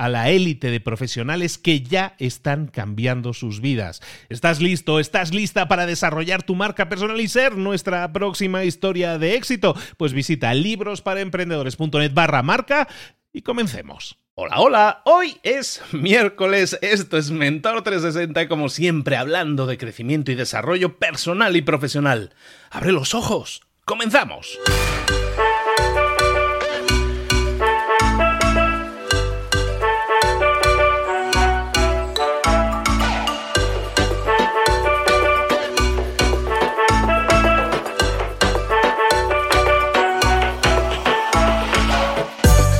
a la élite de profesionales que ya están cambiando sus vidas. ¿Estás listo? ¿Estás lista para desarrollar tu marca personal y ser nuestra próxima historia de éxito? Pues visita librosparaemprendedores.net barra marca y comencemos. Hola, hola, hoy es miércoles, esto es Mentor 360 como siempre hablando de crecimiento y desarrollo personal y profesional. Abre los ojos, comenzamos.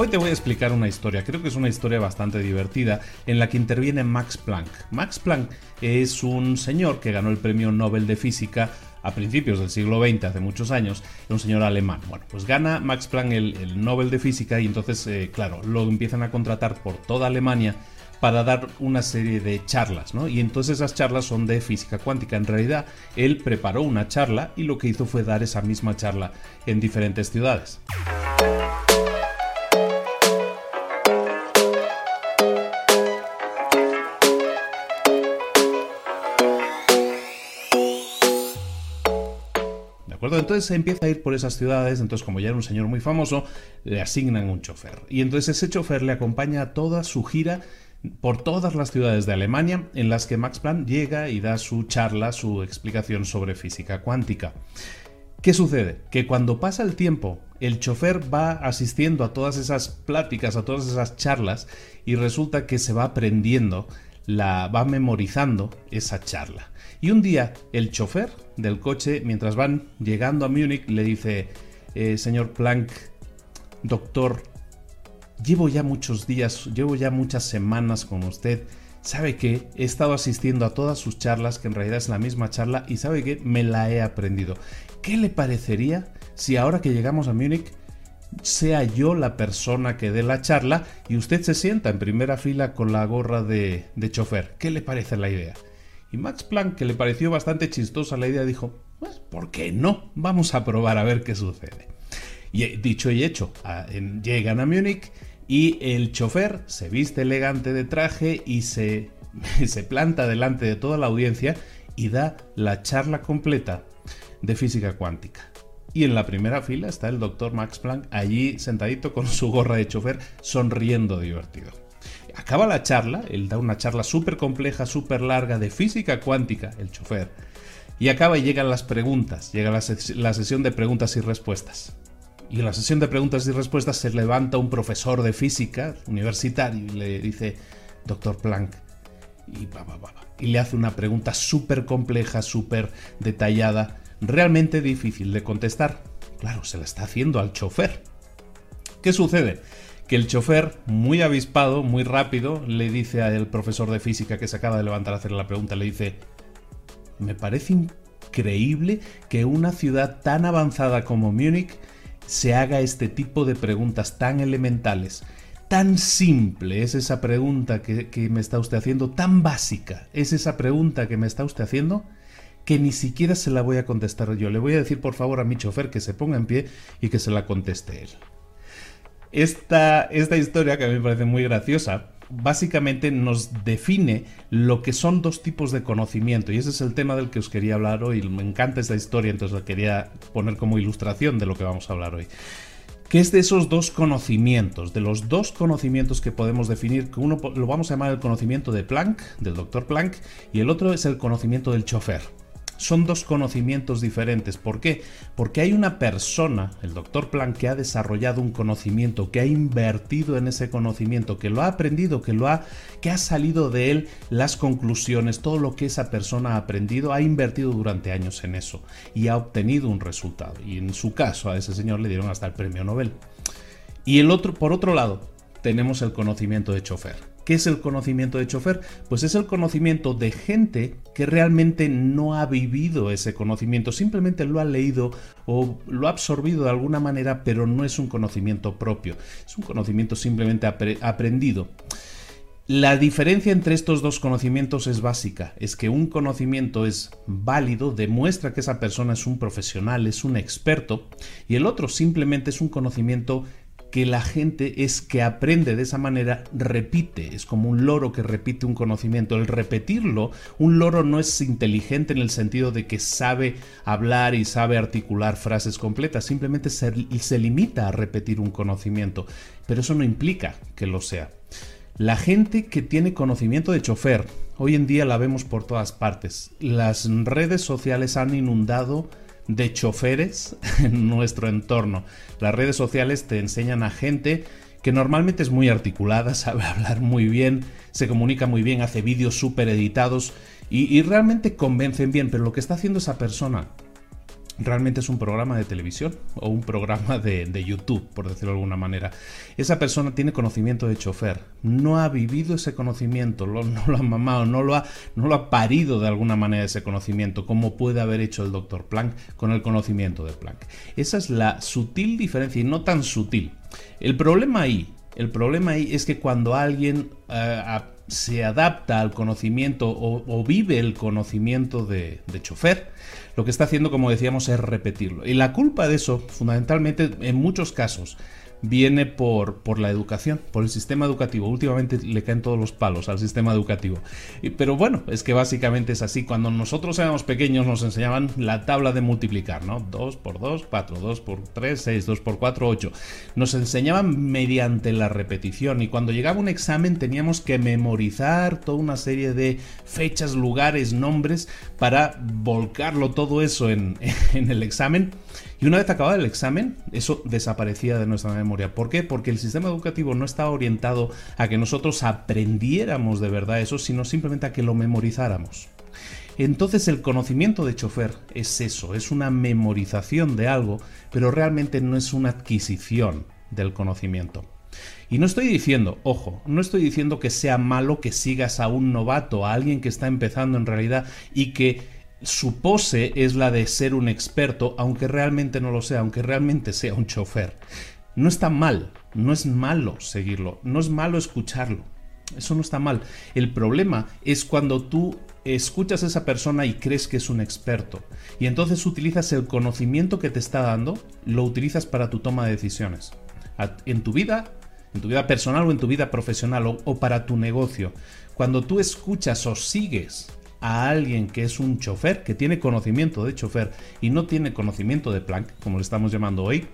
Hoy te voy a explicar una historia, creo que es una historia bastante divertida, en la que interviene Max Planck. Max Planck es un señor que ganó el premio Nobel de Física a principios del siglo XX, hace muchos años, un señor alemán. Bueno, pues gana Max Planck el, Nobel de Física y entonces, eh, claro, lo empiezan a contratar por toda Alemania para dar una serie de charlas, ¿no? Y entonces esas charlas son de física cuántica. En realidad, él preparó una charla y lo que hizo fue dar esa misma charla en diferentes ciudades. Entonces empieza a ir por esas ciudades, entonces como ya era un señor muy famoso, le asignan un chofer. Y entonces ese chofer le acompaña a toda su gira por todas las ciudades de Alemania en las que Max Planck llega y da su charla, su explicación sobre física cuántica. ¿Qué sucede? Que cuando pasa el tiempo, el chofer va asistiendo a todas esas pláticas, a todas esas charlas, y resulta que se va aprendiendo, la, va memorizando esa charla. Y un día el chofer del coche, mientras van llegando a Múnich, le dice, eh, señor Planck, doctor, llevo ya muchos días, llevo ya muchas semanas con usted. Sabe que he estado asistiendo a todas sus charlas, que en realidad es la misma charla, y sabe que me la he aprendido. ¿Qué le parecería si ahora que llegamos a Múnich sea yo la persona que dé la charla y usted se sienta en primera fila con la gorra de, de chofer? ¿Qué le parece la idea? Y Max Planck, que le pareció bastante chistosa la idea, dijo, pues, ¿por qué no? Vamos a probar a ver qué sucede. Y dicho y hecho, llegan a Múnich y el chofer se viste elegante de traje y se, se planta delante de toda la audiencia y da la charla completa de física cuántica. Y en la primera fila está el doctor Max Planck allí sentadito con su gorra de chofer, sonriendo divertido. Acaba la charla, él da una charla súper compleja, súper larga de física cuántica, el chofer. Y acaba y llegan las preguntas, llega la, sesión de preguntas y respuestas. Y en la sesión de preguntas y respuestas se levanta un profesor de física universitario y le dice, doctor Planck, y, y le hace una pregunta súper compleja, súper detallada realmente difícil de contestar. Claro, se la está haciendo al chofer. ¿Qué sucede? Que el chofer, muy avispado, muy rápido, le dice al profesor de física que se acaba de levantar a hacer la pregunta, le dice, me parece increíble que una ciudad tan avanzada como Múnich se haga este tipo de preguntas tan elementales. Tan simple es esa pregunta que, que me está usted haciendo, tan básica es esa pregunta que me está usted haciendo, que ni siquiera se la voy a contestar yo. Le voy a decir por favor a mi chofer que se ponga en pie y que se la conteste él. Esta, esta historia, que a mí me parece muy graciosa, básicamente nos define lo que son dos tipos de conocimiento y ese es el tema del que os quería hablar hoy. Me encanta esta historia, entonces la quería poner como ilustración de lo que vamos a hablar hoy. Que es de esos dos conocimientos, de los dos conocimientos que podemos definir, que uno lo vamos a llamar el conocimiento de Planck, del doctor Planck, y el otro es el conocimiento del chofer son dos conocimientos diferentes. ¿Por qué? Porque hay una persona, el doctor Planck, que ha desarrollado un conocimiento, que ha invertido en ese conocimiento, que lo ha aprendido, que lo ha, que ha salido de él las conclusiones, todo lo que esa persona ha aprendido, ha invertido durante años en eso y ha obtenido un resultado. Y en su caso a ese señor le dieron hasta el premio Nobel. Y el otro, por otro lado, tenemos el conocimiento de chofer ¿Qué es el conocimiento de chofer? Pues es el conocimiento de gente que realmente no ha vivido ese conocimiento, simplemente lo ha leído o lo ha absorbido de alguna manera, pero no es un conocimiento propio, es un conocimiento simplemente aprendido. La diferencia entre estos dos conocimientos es básica, es que un conocimiento es válido, demuestra que esa persona es un profesional, es un experto, y el otro simplemente es un conocimiento que la gente es que aprende de esa manera, repite, es como un loro que repite un conocimiento. El repetirlo, un loro no es inteligente en el sentido de que sabe hablar y sabe articular frases completas, simplemente se, se limita a repetir un conocimiento, pero eso no implica que lo sea. La gente que tiene conocimiento de chofer, hoy en día la vemos por todas partes. Las redes sociales han inundado de choferes en nuestro entorno. Las redes sociales te enseñan a gente que normalmente es muy articulada, sabe hablar muy bien, se comunica muy bien, hace vídeos súper editados y, y, realmente convencen bien, pero lo que está haciendo esa persona realmente es un programa de televisión o un programa de, YouTube, por decirlo de alguna manera. Esa persona tiene conocimiento de chofer, no ha vivido ese conocimiento, no lo ha mamado, no lo ha, no lo ha parido de alguna manera ese conocimiento, como puede haber hecho el doctor Planck con el conocimiento de Planck. Esa es la sutil diferencia y no tan sutil. El problema ahí, el problema ahí es que cuando alguien eh, se adapta al conocimiento o, vive el conocimiento de, chofer, lo que está haciendo, como decíamos, es repetirlo. Y la culpa de eso, fundamentalmente, en muchos casos, viene por, por la educación, por el sistema educativo. Últimamente le caen todos los palos al sistema educativo. Pero bueno, es que básicamente es así. Cuando nosotros éramos pequeños nos enseñaban la tabla de multiplicar, ¿no? 2 por 2, 4, 2 por 3, 6, 2 por 4, 8. Nos enseñaban mediante la repetición y cuando llegaba un examen teníamos que memorizar toda una serie de fechas, lugares, nombres para volcarlo todo eso en, en el examen y una vez acabado el examen, eso desaparecía de nuestra memoria. ¿Por qué? Porque el sistema educativo no estaba orientado a que nosotros aprendiéramos de verdad eso, sino simplemente a que lo memorizáramos. Entonces el conocimiento de chofer es eso, es una memorización de algo, pero realmente no es una adquisición del conocimiento. Y no estoy diciendo, ojo, no estoy diciendo que sea malo que sigas a un novato, a alguien que está empezando en realidad y que su pose es la de ser un experto, aunque realmente no lo sea, aunque realmente sea un chofer. No está mal, no es malo seguirlo, no es malo escucharlo. Eso no está mal. El problema es cuando tú escuchas a esa persona y crees que es un experto. Y entonces utilizas el conocimiento que te está dando, lo utilizas para tu toma de decisiones. En tu vida en tu vida personal o en tu vida profesional o, para tu negocio. Cuando tú escuchas o sigues a alguien que es un chofer, que tiene conocimiento de chofer y no tiene conocimiento de Planck, como le estamos llamando hoy,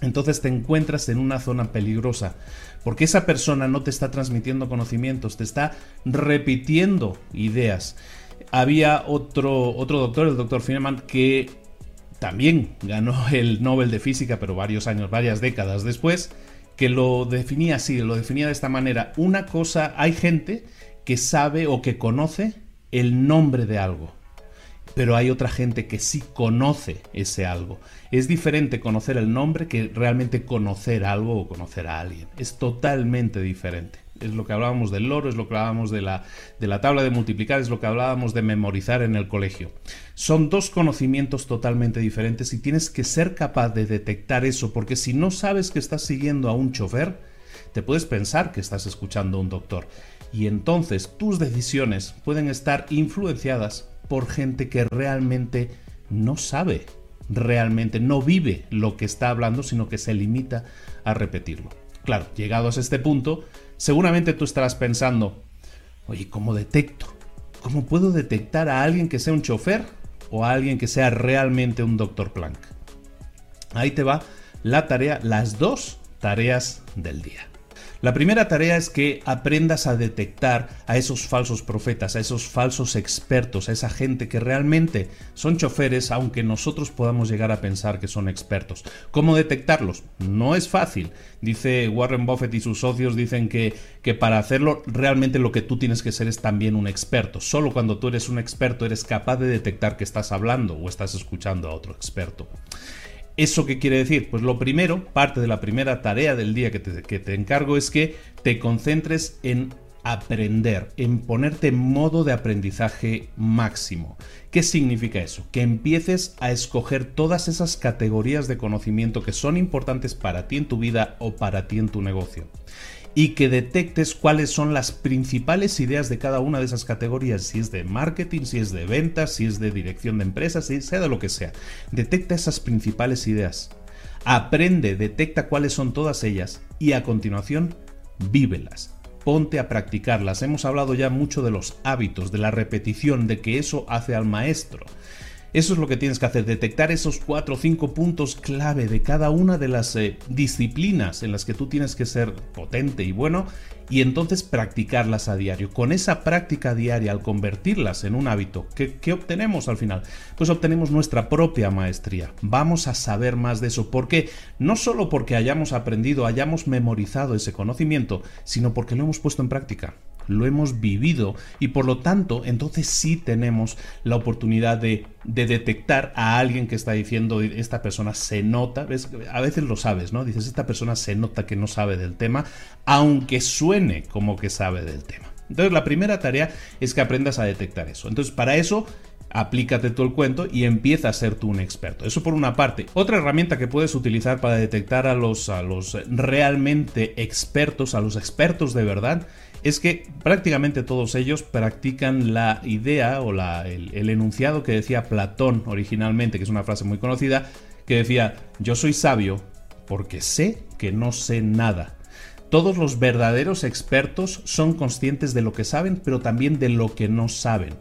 entonces te encuentras en una zona peligrosa, porque esa persona no te está transmitiendo conocimientos, te está repitiendo ideas. Había otro, otro doctor, el doctor Feynman, que también ganó el Nobel de Física, pero varios años, varias décadas después, que lo definía así, lo definía de esta manera. Una cosa, hay gente que sabe o que conoce el nombre de algo, pero hay otra gente que sí conoce ese algo. Es diferente conocer el nombre que realmente conocer algo o conocer a alguien. Es totalmente diferente es lo que hablábamos del loro, es lo que hablábamos de la, de la tabla de multiplicar, es lo que hablábamos de memorizar en el colegio. Son dos conocimientos totalmente diferentes y tienes que ser capaz de detectar eso, porque si no sabes que estás siguiendo a un chofer, te puedes pensar que estás escuchando a un doctor. Y entonces tus decisiones pueden estar influenciadas por gente que realmente no sabe, realmente no vive lo que está hablando, sino que se limita a repetirlo. Claro, llegados a este punto, seguramente tú estarás pensando, oye, ¿cómo detecto? ¿Cómo puedo detectar a alguien que sea un chofer o a alguien que sea realmente un doctor Planck? Ahí te va la tarea, las dos tareas del día. La primera tarea es que aprendas a detectar a esos falsos profetas, a esos falsos expertos, a esa gente que realmente son choferes, aunque nosotros podamos llegar a pensar que son expertos. ¿Cómo detectarlos? No es fácil. Dice Warren Buffett y sus socios dicen que, que para hacerlo realmente lo que tú tienes que ser es también un experto. Solo cuando tú eres un experto eres capaz de detectar que estás hablando o estás escuchando a otro experto. ¿Eso qué quiere decir? Pues lo primero, parte de la primera tarea del día que te, encargo es que te concentres en aprender, en ponerte en modo de aprendizaje máximo. ¿Qué significa eso? Que empieces a escoger todas esas categorías de conocimiento que son importantes para ti en tu vida o para ti en tu negocio y que detectes cuáles son las principales ideas de cada una de esas categorías, si es de marketing, si es de ventas, si es de dirección de empresas, si sea de lo que sea. Detecta esas principales ideas. Aprende, detecta cuáles son todas ellas y a continuación vívelas. Ponte a practicarlas. Hemos hablado ya mucho de los hábitos, de la repetición, de que eso hace al maestro. Eso es lo que tienes que hacer, detectar esos cuatro o cinco puntos clave de cada una de las eh, disciplinas en las que tú tienes que ser potente y bueno y entonces practicarlas a diario. Con esa práctica diaria, al convertirlas en un hábito, ¿qué, ¿qué, obtenemos al final? Pues obtenemos nuestra propia maestría. Vamos a saber más de eso. ¿Por qué? No solo porque hayamos aprendido, hayamos memorizado ese conocimiento, sino porque lo hemos puesto en práctica lo hemos vivido y por lo tanto entonces sí tenemos la oportunidad de, detectar a alguien que está diciendo esta persona se nota, a veces lo sabes, ¿no? Dices esta persona se nota que no sabe del tema, aunque suene como que sabe del tema. Entonces la primera tarea es que aprendas a detectar eso. Entonces para eso aplícate todo el cuento y empieza a ser tú un experto. Eso por una parte. Otra herramienta que puedes utilizar para detectar a los, a los realmente expertos, a los expertos de verdad, es que prácticamente todos ellos practican la idea o el enunciado que decía Platón originalmente, que es una frase muy conocida, que decía, yo soy sabio porque sé que no sé nada. Todos los verdaderos expertos son conscientes de lo que saben, pero también de lo que no saben.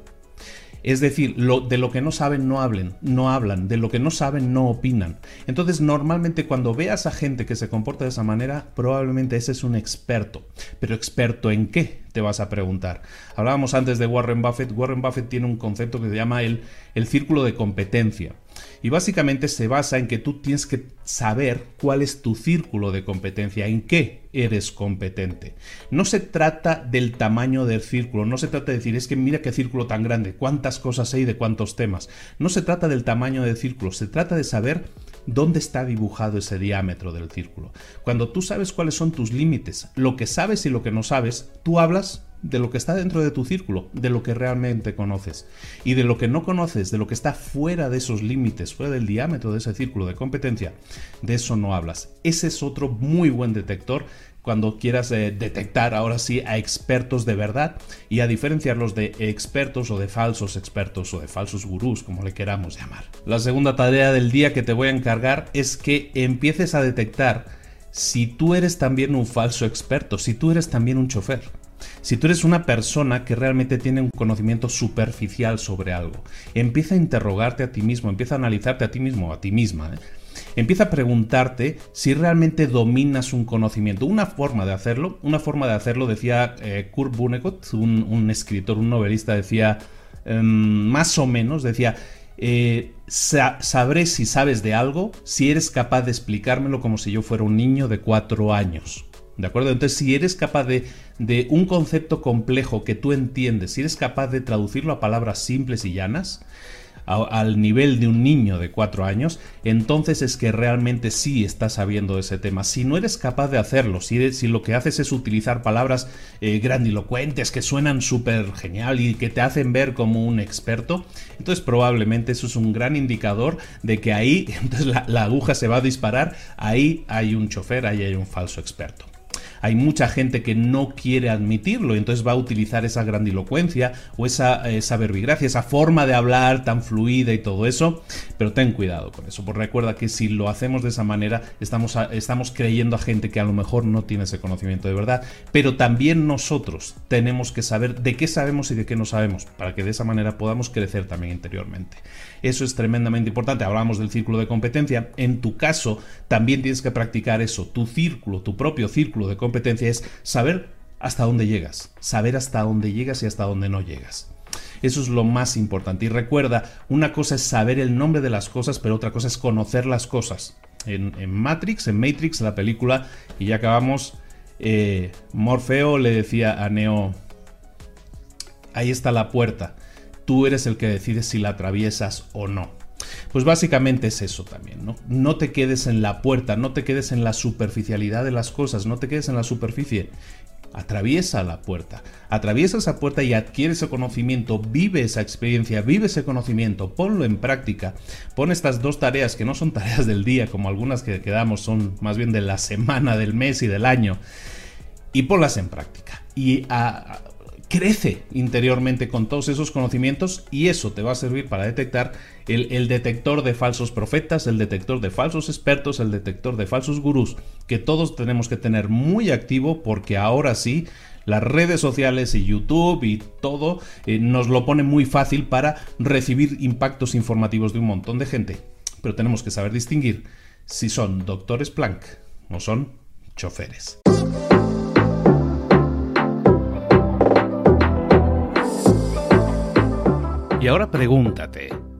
Es decir, de lo que no saben no hablen, no hablan, de lo que no saben no opinan. Entonces, normalmente cuando veas a gente que se comporta de esa manera, probablemente ese es un experto. Pero experto en qué? Te vas a preguntar. Hablábamos antes de Warren Buffett. Warren Buffett tiene un concepto que se llama el, el círculo de competencia. Y básicamente se basa en que tú tienes que saber cuál es tu círculo de competencia, en qué eres competente. No se trata del tamaño del círculo, no se trata de decir, es que mira qué círculo tan grande, cuántas cosas hay de cuántos temas. No se trata del tamaño del círculo, se trata de saber dónde está dibujado ese diámetro del círculo. Cuando tú sabes cuáles son tus límites, lo que sabes y lo que no sabes, tú hablas de lo que está dentro de tu círculo, de lo que realmente conoces. Y de lo que no conoces, de lo que está fuera de esos límites, fuera del diámetro de ese círculo de competencia, de eso no hablas. Ese es otro muy buen detector cuando quieras eh, detectar ahora sí a expertos de verdad y a diferenciarlos de expertos o de falsos expertos o de falsos gurús, como le queramos llamar. La segunda tarea del día que te voy a encargar es que empieces a detectar si tú eres también un falso experto, si tú eres también un chofer. Si tú eres una persona que realmente tiene un conocimiento superficial sobre algo, empieza a interrogarte a ti mismo, empieza a analizarte a ti mismo, a ti misma. ¿eh? Empieza a preguntarte si realmente dominas un conocimiento. Una forma de hacerlo, una forma de hacerlo, decía eh, Kurt Vonnegut, un, escritor, un novelista, decía em, más o menos, decía, eh, sabré si sabes de algo si eres capaz de explicármelo como si yo fuera un niño de cuatro años. ¿De acuerdo? Entonces, si eres capaz de, de un concepto complejo que tú entiendes, si eres capaz de traducirlo a palabras simples y llanas, al nivel de un niño de cuatro años, entonces es que realmente sí estás sabiendo ese tema. Si no eres capaz de hacerlo, si, lo que haces es utilizar palabras eh, grandilocuentes que suenan súper genial y que te hacen ver como un experto, entonces probablemente eso es un gran indicador de que ahí entonces la aguja se va a disparar, ahí hay un chofer, ahí hay un falso experto hay mucha gente que no quiere admitirlo y entonces va a utilizar esa grandilocuencia o esa, esa verbigracia, esa forma de hablar tan fluida y todo eso, pero ten cuidado con eso, porque recuerda que si lo hacemos de esa manera estamos, estamos creyendo a gente que a lo mejor no tiene ese conocimiento de verdad, pero también nosotros tenemos que saber de qué sabemos y de qué no sabemos, para que de esa manera podamos crecer también interiormente. Eso es tremendamente importante. Hablamos del círculo de competencia. En tu caso, también tienes que practicar eso. Tu círculo, tu propio círculo de competencia es saber hasta dónde llegas, saber hasta dónde llegas y hasta dónde no llegas. Eso es lo más importante. Y recuerda, una cosa es saber el nombre de las cosas, pero otra cosa es conocer las cosas. En, Matrix, en Matrix, la película, y ya acabamos, eh, Morfeo le decía a Neo, ahí está la puerta tú eres el que decides si la atraviesas o no. Pues básicamente es eso también, ¿no? No te quedes en la puerta, no te quedes en la superficialidad de las cosas, no te quedes en la superficie. Atraviesa la puerta, atraviesa esa puerta y adquiere ese conocimiento, vive esa experiencia, vive ese conocimiento, ponlo en práctica. Pon estas dos tareas que no son tareas del día, como algunas que quedamos, son más bien de la semana, del mes y del año, y ponlas en práctica. Y a, crece interiormente con todos esos conocimientos y eso te va a servir para detectar el, detector de falsos profetas, el detector de falsos expertos, el detector de falsos gurús, que todos tenemos que tener muy activo porque ahora sí las redes sociales y YouTube y todo eh, nos lo pone muy fácil para recibir impactos informativos de un montón de gente. Pero tenemos que saber distinguir si son doctores Planck o son choferes. Y ahora pregúntate,